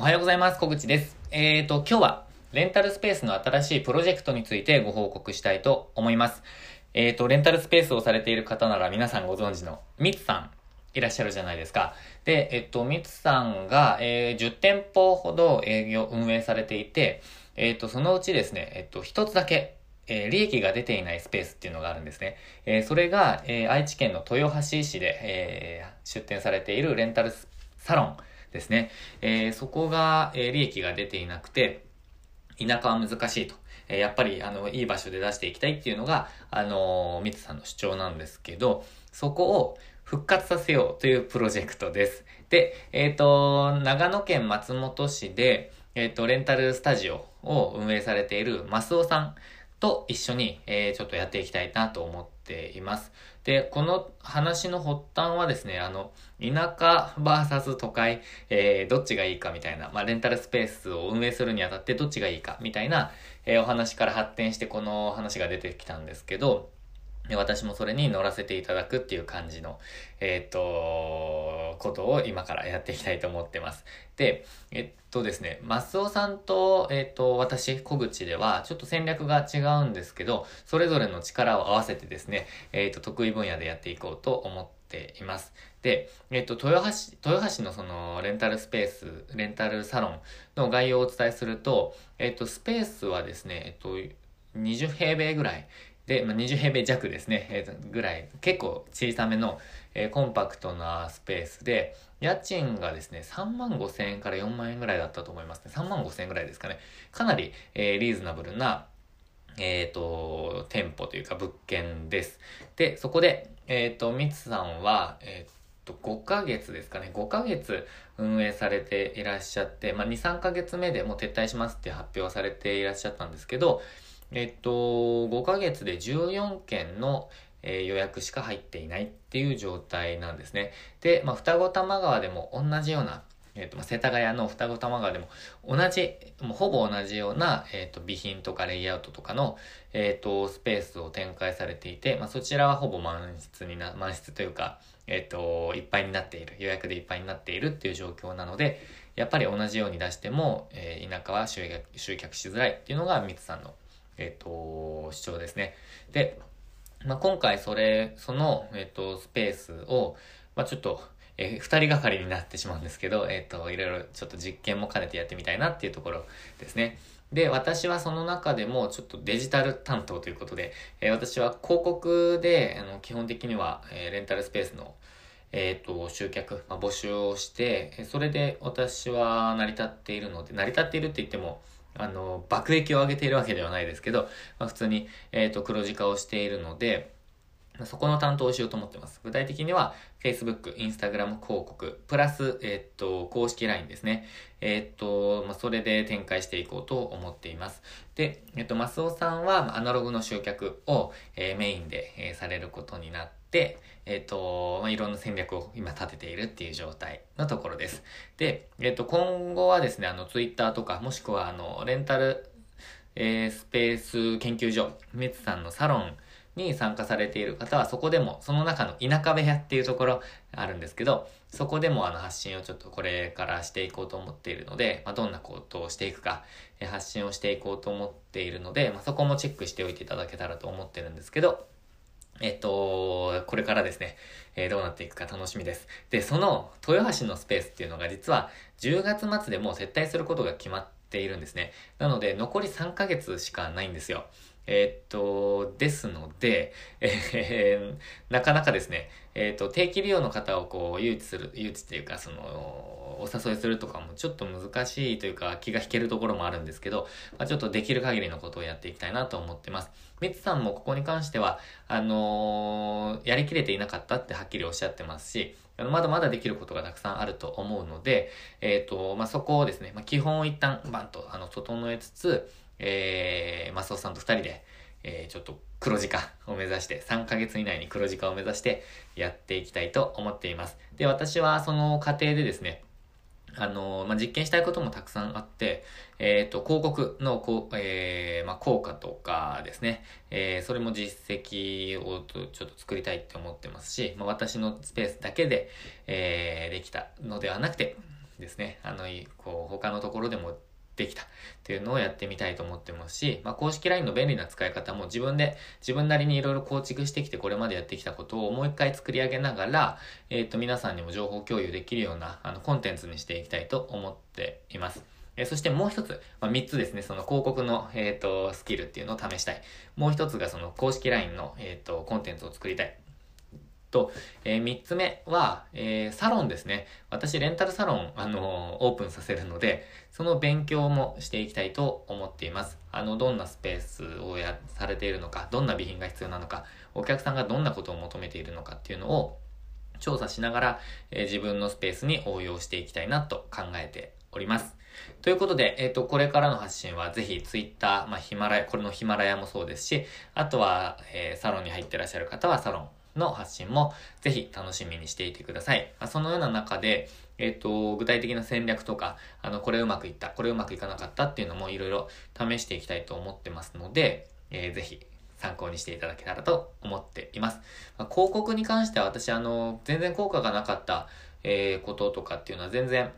おはようございます。小口です。えーと、今日はレンタルスペースの新しいプロジェクトについてご報告したいと思います。えーと、レンタルスペースをされている方なら皆さんご存知のミツさんいらっしゃるじゃないですか。で、えっと、ミツさんが、えー、10店舗ほど営業、運営されていて、えっと、そのうちですね、えっと、一つだけ、えー、利益が出ていないスペースっていうのがあるんですね。えー、それが、えー、愛知県の豊橋市で、えー、出店されているレンタルサロンですね。えー、そこが、えー、利益が出ていなくて、田舎は難しいと。えー、やっぱり、あの、いい場所で出していきたいっていうのが、あのー、ミツさんの主張なんですけど、そこを復活させようというプロジェクトです。で、えっ、ー、と、長野県松本市で、えっ、と、レンタルスタジオを運営されているマスオさんと一緒に、えー、ちょっとやっていきたいなと思っています。で、この話の発端はですね、あの、田舎 VS 都会、えー、どっちがいいかみたいな、まあ、レンタルスペースを運営するにあたってどっちがいいかみたいな、えー、お話から発展してこの話が出てきたんですけど、私もそれに乗らせていただくっていう感じの、えっ、と、ことを今からやっていきたいと思ってます。で、えっとですね、マスオさんと、えっと、私、小口では、ちょっと戦略が違うんですけど、それぞれの力を合わせてですね、えっと、得意分野でやっていこうと思っています。で、えっと、豊橋、豊橋のその、レンタルスペース、レンタルサロンの概要をお伝えすると、えっと、スペースはですね、えっと、20平米ぐらい、で、まあ、20平米弱ですね、えー、ぐらい、結構小さめの、えー、コンパクトなスペースで、家賃がですね、3万5千円から4万円ぐらいだったと思いますね。3万5千円ぐらいですかね。かなり、えー、リーズナブルな、えっ、ー、と、店舗というか物件です。で、そこで、えっ、ー、と、ミツさんは、えっ、と、5ヶ月ですかね。5ヶ月運営されていらっしゃって、まあ、2、3ヶ月目でもう撤退しますって発表されていらっしゃったんですけど、えっと、5ヶ月で14件の、えー、予約しか入っていないっていう状態なんですね。で、まあ、双子玉川でも同じような、えっ、と、まあ、世田谷の双子玉川でも同じ、もうほぼ同じような、えっ、と、備品とかレイアウトとかの、えっ、と、スペースを展開されていて、まあ、そちらはほぼ満室にな、満室というか、えっ、と、いっぱいになっている、予約でいっぱいになっているっていう状況なので、やっぱり同じように出しても、えー、田舎は集客集客しづらいっていうのがミツさんのえっ、ー、と、主張ですね。で、まあ、今回それ、その、えっ、ー、と、スペースを、まあ、ちょっと、えー、二人がかりになってしまうんですけど、えっ、と、いろいろちょっと実験も兼ねてやってみたいなっていうところですね。で、私はその中でもちょっとデジタル担当ということで、えー、私は広告で、あの基本的には、えー、レンタルスペースの、えっ、と、集客、まあ、募集をして、それで私は成り立っているので、成り立っているって言っても、あの、爆撃を上げているわけではないですけど、まあ、普通に、えっ、ー、と、黒字化をしているので、そこの担当をしようと思ってます。具体的には、Facebook、Instagram 広告、プラス、えっ、と、公式 LINE ですね。えっ、と、まあ、それで展開していこうと思っています。で、えっ、と、マスオさんは、アナログの集客を、えメインで、えされることになって、えっ、と、まあ、いろんな戦略を今立てているっていう状態のところです。で、えっ、と、今後はですね、あの、Twitter とか、もしくは、あの、レンタル、えスペース研究所、メツさんのサロン、に参加されている方はそこでも、その中の田舎部屋っていうところあるんですけど、そこでもあの発信をちょっとこれからしていこうと思っているので、まあ、どんなことをしていくか、発信をしていこうと思っているので、まあ、そこもチェックしておいていただけたらと思ってるんですけど、えっと、これからですね、えー、どうなっていくか楽しみです。で、その豊橋のスペースっていうのが実は10月末でもう撤退することが決まっているんですね。なので残り3ヶ月しかないんですよ。えー、っと、ですので、えー、なかなかですね、えー、っと、定期利用の方をこう、誘致する、誘致っていうか、その、お誘いするとかもちょっと難しいというか、気が引けるところもあるんですけど、まあ、ちょっとできる限りのことをやっていきたいなと思ってます。ミツさんもここに関しては、あのやりきれていなかったってはっきりおっしゃってますし、まだまだできることがたくさんあると思うので、えっ、と、まあ、そこをですね、まあ、基本を一旦バンと、あの、整えつつ、えー、マスオさんと二人で、えー、ちょっと黒字化を目指して、3ヶ月以内に黒字化を目指してやっていきたいと思っています。で、私はその過程でですね、あのまあ、実験したいこともたくさんあって、えっ、ー、と、広告のこう、えー、まあ、効果とかですね、えー、それも実績をちょっと作りたいって思ってますし、まあ、私のスペースだけで、えー、できたのではなくて、ですね、あの、こう、他のところでもできたっていうのをやってみたいと思ってますし、まあ、公式 LINE の便利な使い方も自分で、自分なりにいろいろ構築してきてこれまでやってきたことをもう一回作り上げながら、えっ、ー、と、皆さんにも情報共有できるような、あの、コンテンツにしていきたいと思っています。えそしてもう一つ、まあ、三つですね、その広告の、えっ、ー、と、スキルっていうのを試したい。もう一つがその公式 LINE の、えっ、ー、と、コンテンツを作りたい。と、えー、3つ目は、えー、サロンですね。私、レンタルサロン、あのー、オープンさせるので、その勉強もしていきたいと思っています。あの、どんなスペースをや、されているのか、どんな備品が必要なのか、お客さんがどんなことを求めているのかっていうのを調査しながら、えー、自分のスペースに応用していきたいなと考えております。ということで、えっ、ー、と、これからの発信はぜひ Twitter、まあ、ヒマラヤ、これのヒマラヤもそうですし、あとは、えー、サロンに入ってらっしゃる方はサロン、の発信もぜひ楽しみにしていてください。まあ、そのような中で、えっ、ー、と、具体的な戦略とか、あの、これうまくいった、これうまくいかなかったっていうのもいろいろ試していきたいと思ってますので、えー、ぜひ参考にしていただけたらと思っています。まあ、広告に関しては私、あの、全然効果がなかった、えー、こととかっていうのは全然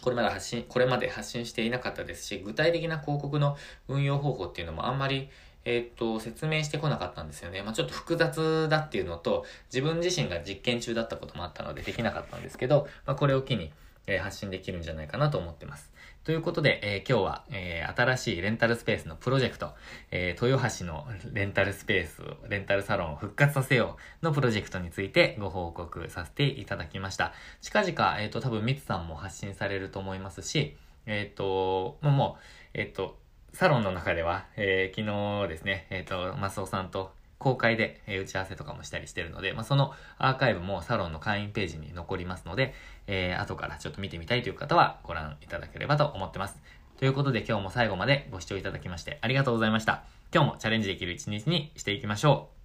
これまで発信、これまで発信していなかったですし、具体的な広告の運用方法っていうのもあんまり、えっ、と、説明してこなかったんですよね。まあ、ちょっと複雑だっていうのと、自分自身が実験中だったこともあったのでできなかったんですけど、まあ、これを機に、えー、発信できるんじゃないかなと思ってます。ということで、えー、今日は、えー、新しいレンタルスペースのプロジェクト、えー、豊橋のレンタルスペース、レンタルサロンを復活させようのプロジェクトについてご報告させていただきました。近々、えっ、と、多分ミツさんも発信されると思いますし、えっ、と、もう、えっ、と、サロンの中では、えー、昨日ですね、えっ、ー、と、マスオさんと公開で、えー、打ち合わせとかもしたりしてるので、まあ、そのアーカイブもサロンの会員ページに残りますので、えー、後からちょっと見てみたいという方はご覧いただければと思ってます。ということで今日も最後までご視聴いただきましてありがとうございました。今日もチャレンジできる一日にしていきましょう。